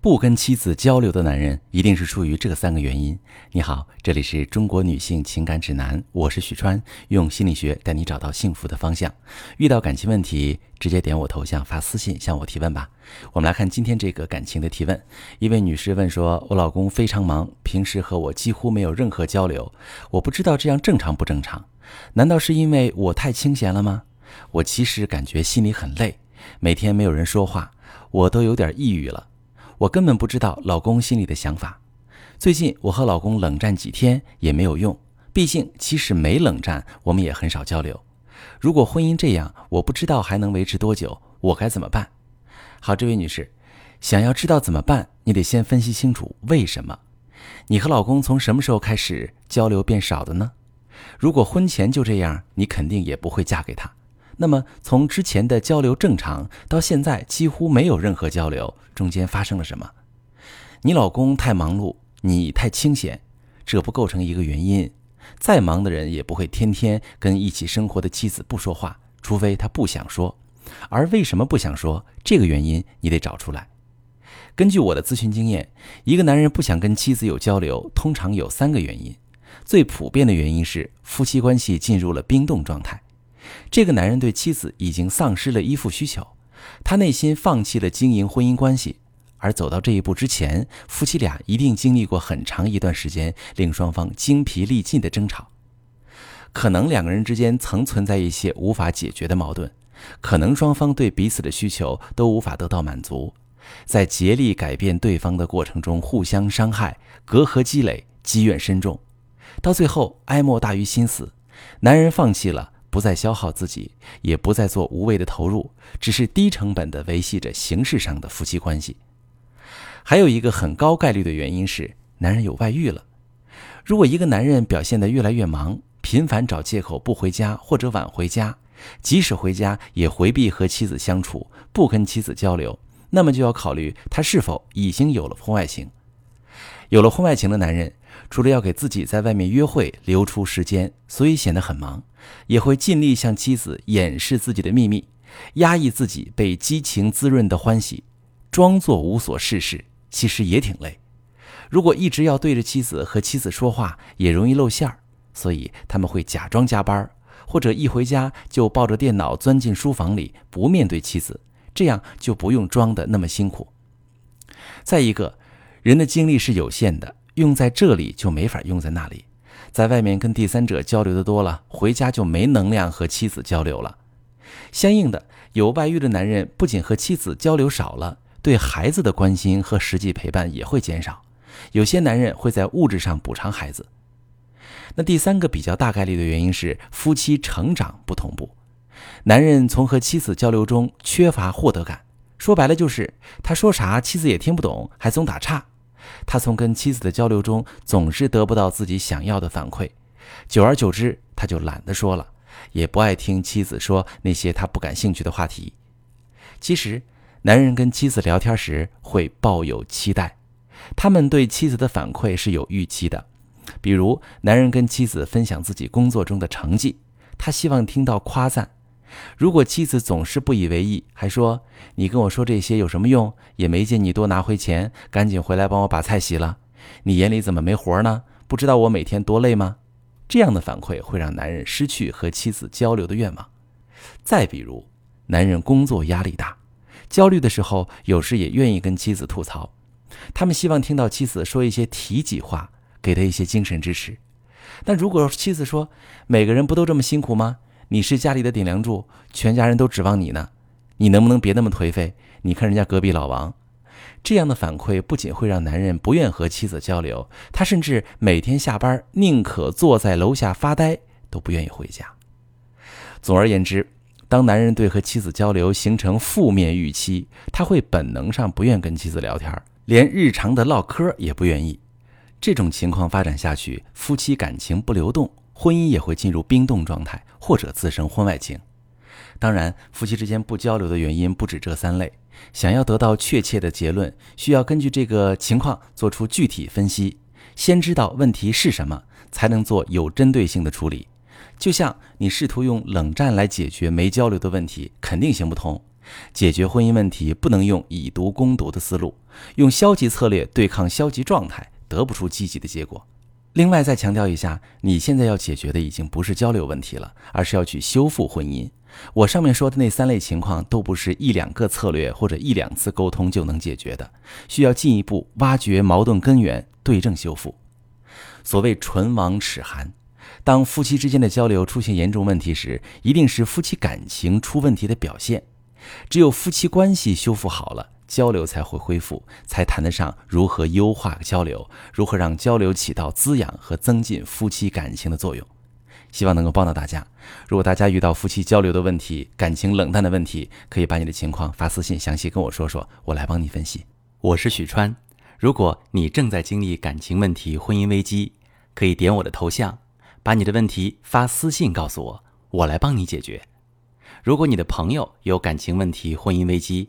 不跟妻子交流的男人，一定是出于这三个原因。你好，这里是中国女性情感指南，我是许川，用心理学带你找到幸福的方向。遇到感情问题，直接点我头像发私信向我提问吧。我们来看今天这个感情的提问。一位女士问说：“我老公非常忙，平时和我几乎没有任何交流，我不知道这样正常不正常？难道是因为我太清闲了吗？我其实感觉心里很累，每天没有人说话，我都有点抑郁了。”我根本不知道老公心里的想法。最近我和老公冷战几天也没有用，毕竟即使没冷战，我们也很少交流。如果婚姻这样，我不知道还能维持多久，我该怎么办？好，这位女士，想要知道怎么办，你得先分析清楚为什么。你和老公从什么时候开始交流变少的呢？如果婚前就这样，你肯定也不会嫁给他。那么，从之前的交流正常到现在几乎没有任何交流，中间发生了什么？你老公太忙碌，你太清闲，这不构成一个原因。再忙的人也不会天天跟一起生活的妻子不说话，除非他不想说。而为什么不想说？这个原因你得找出来。根据我的咨询经验，一个男人不想跟妻子有交流，通常有三个原因。最普遍的原因是夫妻关系进入了冰冻状态。这个男人对妻子已经丧失了依附需求，他内心放弃了经营婚姻关系。而走到这一步之前，夫妻俩一定经历过很长一段时间令双方精疲力尽的争吵。可能两个人之间曾存在一些无法解决的矛盾，可能双方对彼此的需求都无法得到满足，在竭力改变对方的过程中互相伤害，隔阂积累，积怨深重，到最后哀莫大于心死，男人放弃了。不再消耗自己，也不再做无谓的投入，只是低成本的维系着形式上的夫妻关系。还有一个很高概率的原因是，男人有外遇了。如果一个男人表现得越来越忙，频繁找借口不回家或者晚回家，即使回家也回避和妻子相处，不跟妻子交流，那么就要考虑他是否已经有了婚外情。有了婚外情的男人。除了要给自己在外面约会留出时间，所以显得很忙，也会尽力向妻子掩饰自己的秘密，压抑自己被激情滋润的欢喜，装作无所事事，其实也挺累。如果一直要对着妻子和妻子说话，也容易露馅儿，所以他们会假装加班，或者一回家就抱着电脑钻进书房里，不面对妻子，这样就不用装的那么辛苦。再一个，人的精力是有限的。用在这里就没法用在那里，在外面跟第三者交流的多了，回家就没能量和妻子交流了。相应的，有外遇的男人不仅和妻子交流少了，对孩子的关心和实际陪伴也会减少。有些男人会在物质上补偿孩子。那第三个比较大概率的原因是夫妻成长不同步，男人从和妻子交流中缺乏获得感，说白了就是他说啥妻子也听不懂，还总打岔。他从跟妻子的交流中总是得不到自己想要的反馈，久而久之，他就懒得说了，也不爱听妻子说那些他不感兴趣的话题。其实，男人跟妻子聊天时会抱有期待，他们对妻子的反馈是有预期的。比如，男人跟妻子分享自己工作中的成绩，他希望听到夸赞。如果妻子总是不以为意，还说你跟我说这些有什么用？也没见你多拿回钱，赶紧回来帮我把菜洗了。你眼里怎么没活呢？不知道我每天多累吗？这样的反馈会让男人失去和妻子交流的愿望。再比如，男人工作压力大，焦虑的时候，有时也愿意跟妻子吐槽。他们希望听到妻子说一些体己话，给他一些精神支持。但如果妻子说每个人不都这么辛苦吗？你是家里的顶梁柱，全家人都指望你呢，你能不能别那么颓废？你看人家隔壁老王，这样的反馈不仅会让男人不愿和妻子交流，他甚至每天下班宁可坐在楼下发呆，都不愿意回家。总而言之，当男人对和妻子交流形成负面预期，他会本能上不愿跟妻子聊天，连日常的唠嗑也不愿意。这种情况发展下去，夫妻感情不流动。婚姻也会进入冰冻状态，或者滋生婚外情。当然，夫妻之间不交流的原因不止这三类。想要得到确切的结论，需要根据这个情况做出具体分析。先知道问题是什么，才能做有针对性的处理。就像你试图用冷战来解决没交流的问题，肯定行不通。解决婚姻问题不能用以毒攻毒的思路，用消极策略对抗消极状态，得不出积极的结果。另外，再强调一下，你现在要解决的已经不是交流问题了，而是要去修复婚姻。我上面说的那三类情况，都不是一两个策略或者一两次沟通就能解决的，需要进一步挖掘矛盾根源，对症修复。所谓唇亡齿寒，当夫妻之间的交流出现严重问题时，一定是夫妻感情出问题的表现。只有夫妻关系修复好了。交流才会恢复，才谈得上如何优化交流，如何让交流起到滋养和增进夫妻感情的作用。希望能够帮到大家。如果大家遇到夫妻交流的问题、感情冷淡的问题，可以把你的情况发私信详细跟我说说，我来帮你分析。我是许川。如果你正在经历感情问题、婚姻危机，可以点我的头像，把你的问题发私信告诉我，我来帮你解决。如果你的朋友有感情问题、婚姻危机，